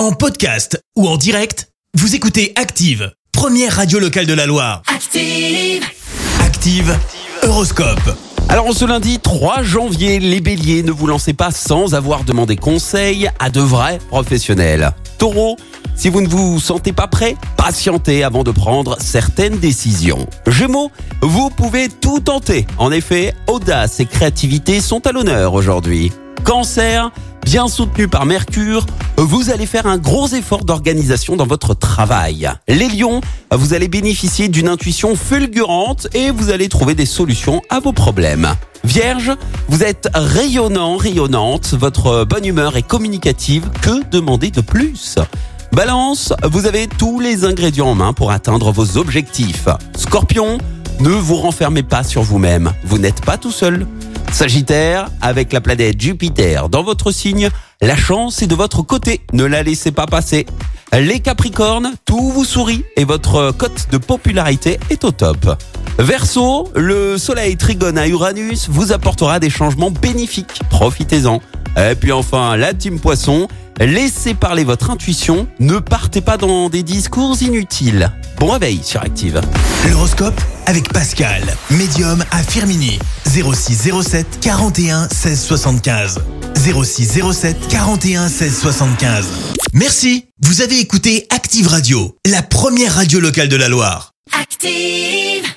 En podcast ou en direct, vous écoutez Active, première radio locale de la Loire. Active. Active, Horoscope. Alors en ce lundi 3 janvier, les béliers, ne vous lancez pas sans avoir demandé conseil à de vrais professionnels. Taureau, si vous ne vous sentez pas prêt, patientez avant de prendre certaines décisions. Gémeaux, vous pouvez tout tenter. En effet, audace et créativité sont à l'honneur aujourd'hui. Cancer, bien soutenu par Mercure, vous allez faire un gros effort d'organisation dans votre travail. Les lions, vous allez bénéficier d'une intuition fulgurante et vous allez trouver des solutions à vos problèmes. Vierge, vous êtes rayonnant, rayonnante, votre bonne humeur est communicative, que demander de plus? Balance, vous avez tous les ingrédients en main pour atteindre vos objectifs. Scorpion, ne vous renfermez pas sur vous-même, vous n'êtes pas tout seul. Sagittaire, avec la planète Jupiter dans votre signe, la chance est de votre côté, ne la laissez pas passer. Les Capricornes, tout vous sourit et votre cote de popularité est au top. Verseau, le soleil trigone à Uranus vous apportera des changements bénéfiques, profitez-en. Et puis enfin, la team Poisson, laissez parler votre intuition, ne partez pas dans des discours inutiles. Bon réveil sur Active. L'horoscope avec Pascal, médium à Firmini. 0607 41 16 75. 0607 41 16 75. Merci, vous avez écouté Active Radio, la première radio locale de la Loire. Active.